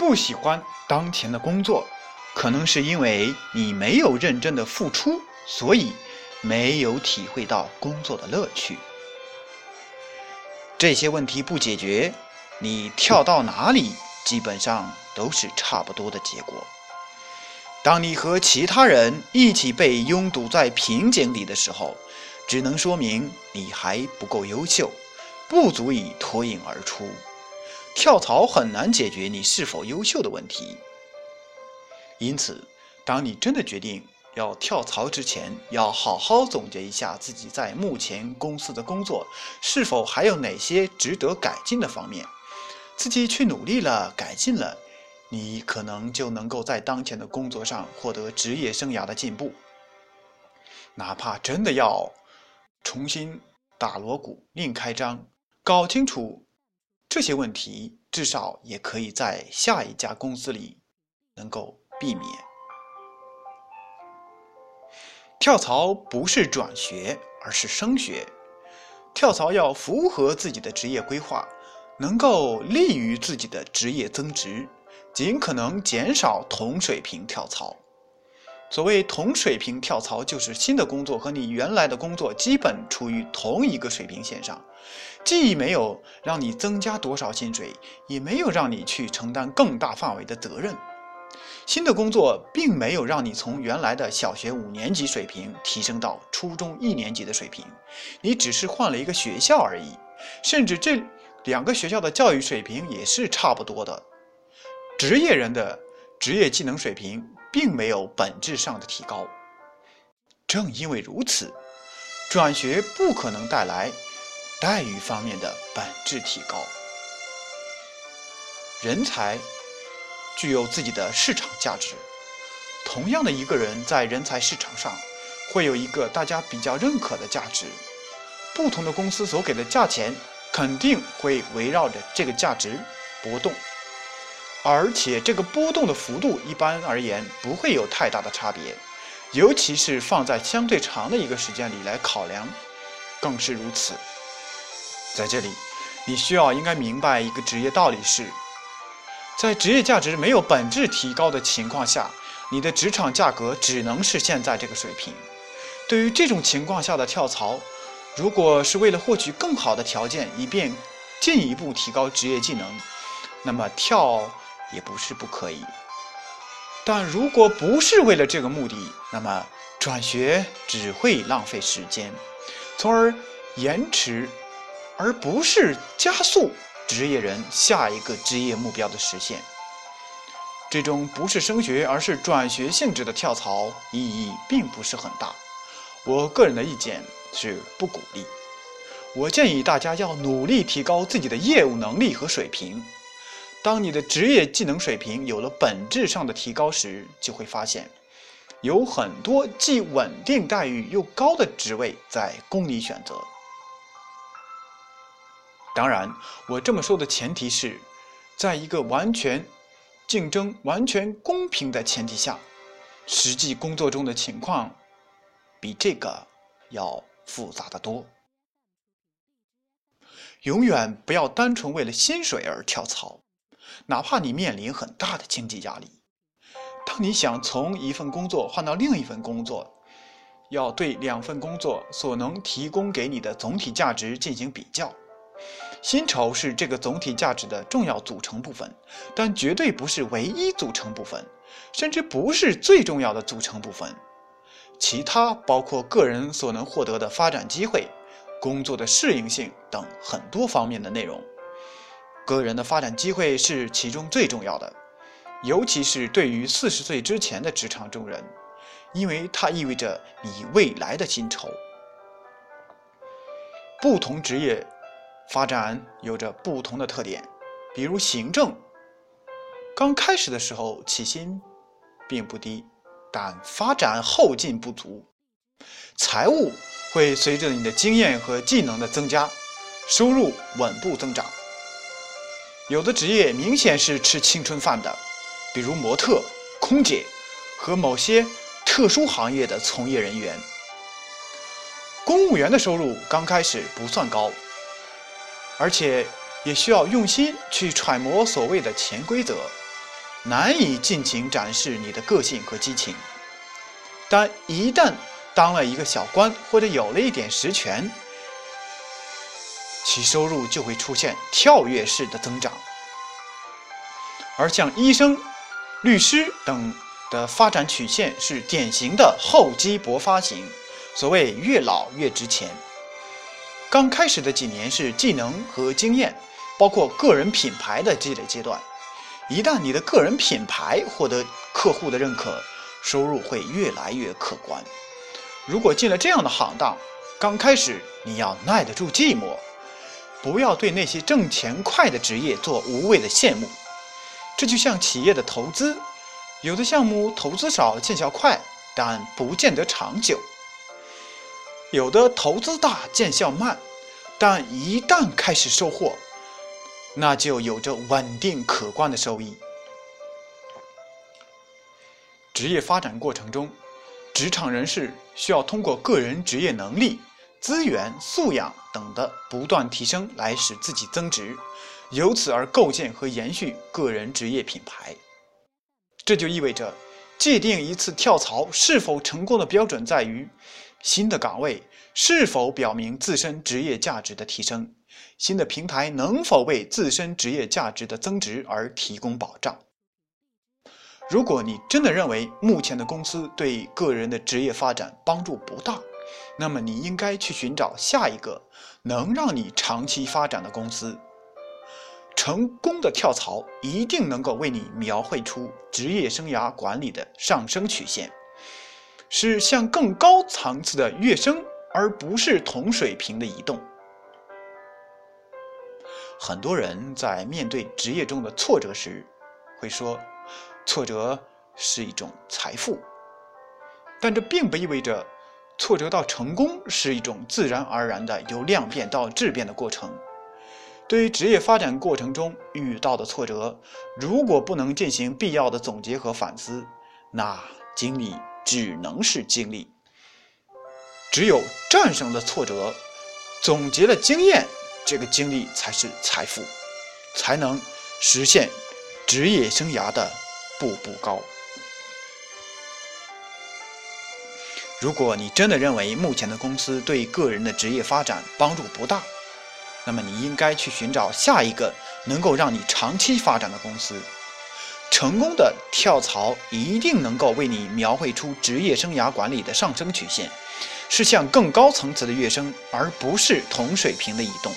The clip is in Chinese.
不喜欢当前的工作，可能是因为你没有认真的付出，所以没有体会到工作的乐趣。这些问题不解决，你跳到哪里，基本上都是差不多的结果。当你和其他人一起被拥堵在瓶颈里的时候，只能说明你还不够优秀，不足以脱颖而出。跳槽很难解决你是否优秀的问题。因此，当你真的决定要跳槽之前，要好好总结一下自己在目前公司的工作是否还有哪些值得改进的方面，自己去努力了，改进了。你可能就能够在当前的工作上获得职业生涯的进步。哪怕真的要重新打锣鼓、另开张，搞清楚这些问题，至少也可以在下一家公司里能够避免。跳槽不是转学，而是升学。跳槽要符合自己的职业规划，能够利于自己的职业增值。尽可能减少同水平跳槽。所谓同水平跳槽，就是新的工作和你原来的工作基本处于同一个水平线上，既没有让你增加多少薪水，也没有让你去承担更大范围的责任。新的工作并没有让你从原来的小学五年级水平提升到初中一年级的水平，你只是换了一个学校而已，甚至这两个学校的教育水平也是差不多的。职业人的职业技能水平并没有本质上的提高，正因为如此，转学不可能带来待遇方面的本质提高。人才具有自己的市场价值，同样的一个人在人才市场上会有一个大家比较认可的价值，不同的公司所给的价钱肯定会围绕着这个价值波动。而且这个波动的幅度一般而言不会有太大的差别，尤其是放在相对长的一个时间里来考量，更是如此。在这里，你需要应该明白一个职业道理是，在职业价值没有本质提高的情况下，你的职场价格只能是现在这个水平。对于这种情况下的跳槽，如果是为了获取更好的条件，以便进一步提高职业技能，那么跳。也不是不可以，但如果不是为了这个目的，那么转学只会浪费时间，从而延迟，而不是加速职业人下一个职业目标的实现。这种不是升学而是转学性质的跳槽意义并不是很大。我个人的意见是不鼓励。我建议大家要努力提高自己的业务能力和水平。当你的职业技能水平有了本质上的提高时，就会发现，有很多既稳定待遇又高的职位在供你选择。当然，我这么说的前提是，在一个完全竞争、完全公平的前提下，实际工作中的情况比这个要复杂的多。永远不要单纯为了薪水而跳槽。哪怕你面临很大的经济压力，当你想从一份工作换到另一份工作，要对两份工作所能提供给你的总体价值进行比较。薪酬是这个总体价值的重要组成部分，但绝对不是唯一组成部分，甚至不是最重要的组成部分。其他包括个人所能获得的发展机会、工作的适应性等很多方面的内容。个人的发展机会是其中最重要的，尤其是对于四十岁之前的职场中人，因为它意味着你未来的薪酬。不同职业发展有着不同的特点，比如行政，刚开始的时候起薪并不低，但发展后劲不足；财务会随着你的经验和技能的增加，收入稳步增长。有的职业明显是吃青春饭的，比如模特、空姐和某些特殊行业的从业人员。公务员的收入刚开始不算高，而且也需要用心去揣摩所谓的潜规则，难以尽情展示你的个性和激情。但一旦当了一个小官，或者有了一点实权，其收入就会出现跳跃式的增长。而像医生、律师等的发展曲线是典型的厚积薄发型，所谓越老越值钱。刚开始的几年是技能和经验，包括个人品牌的积累阶段。一旦你的个人品牌获得客户的认可，收入会越来越可观。如果进了这样的行当，刚开始你要耐得住寂寞，不要对那些挣钱快的职业做无谓的羡慕。这就像企业的投资，有的项目投资少见效快，但不见得长久；有的投资大见效慢，但一旦开始收获。那就有着稳定可观的收益。职业发展过程中，职场人士需要通过个人职业能力、资源、素养等的不断提升来使自己增值，由此而构建和延续个人职业品牌。这就意味着，界定一次跳槽是否成功的标准在于新的岗位是否表明自身职业价值的提升。新的平台能否为自身职业价值的增值而提供保障？如果你真的认为目前的公司对个人的职业发展帮助不大，那么你应该去寻找下一个能让你长期发展的公司。成功的跳槽一定能够为你描绘出职业生涯管理的上升曲线，是向更高层次的跃升，而不是同水平的移动。很多人在面对职业中的挫折时，会说，挫折是一种财富。但这并不意味着，挫折到成功是一种自然而然的由量变到质变的过程。对于职业发展过程中遇到的挫折，如果不能进行必要的总结和反思，那经历只能是经历。只有战胜了挫折，总结了经验。这个经历才是财富，才能实现职业生涯的步步高。如果你真的认为目前的公司对个人的职业发展帮助不大，那么你应该去寻找下一个能够让你长期发展的公司。成功的跳槽一定能够为你描绘出职业生涯管理的上升曲线，是向更高层次的跃升，而不是同水平的移动。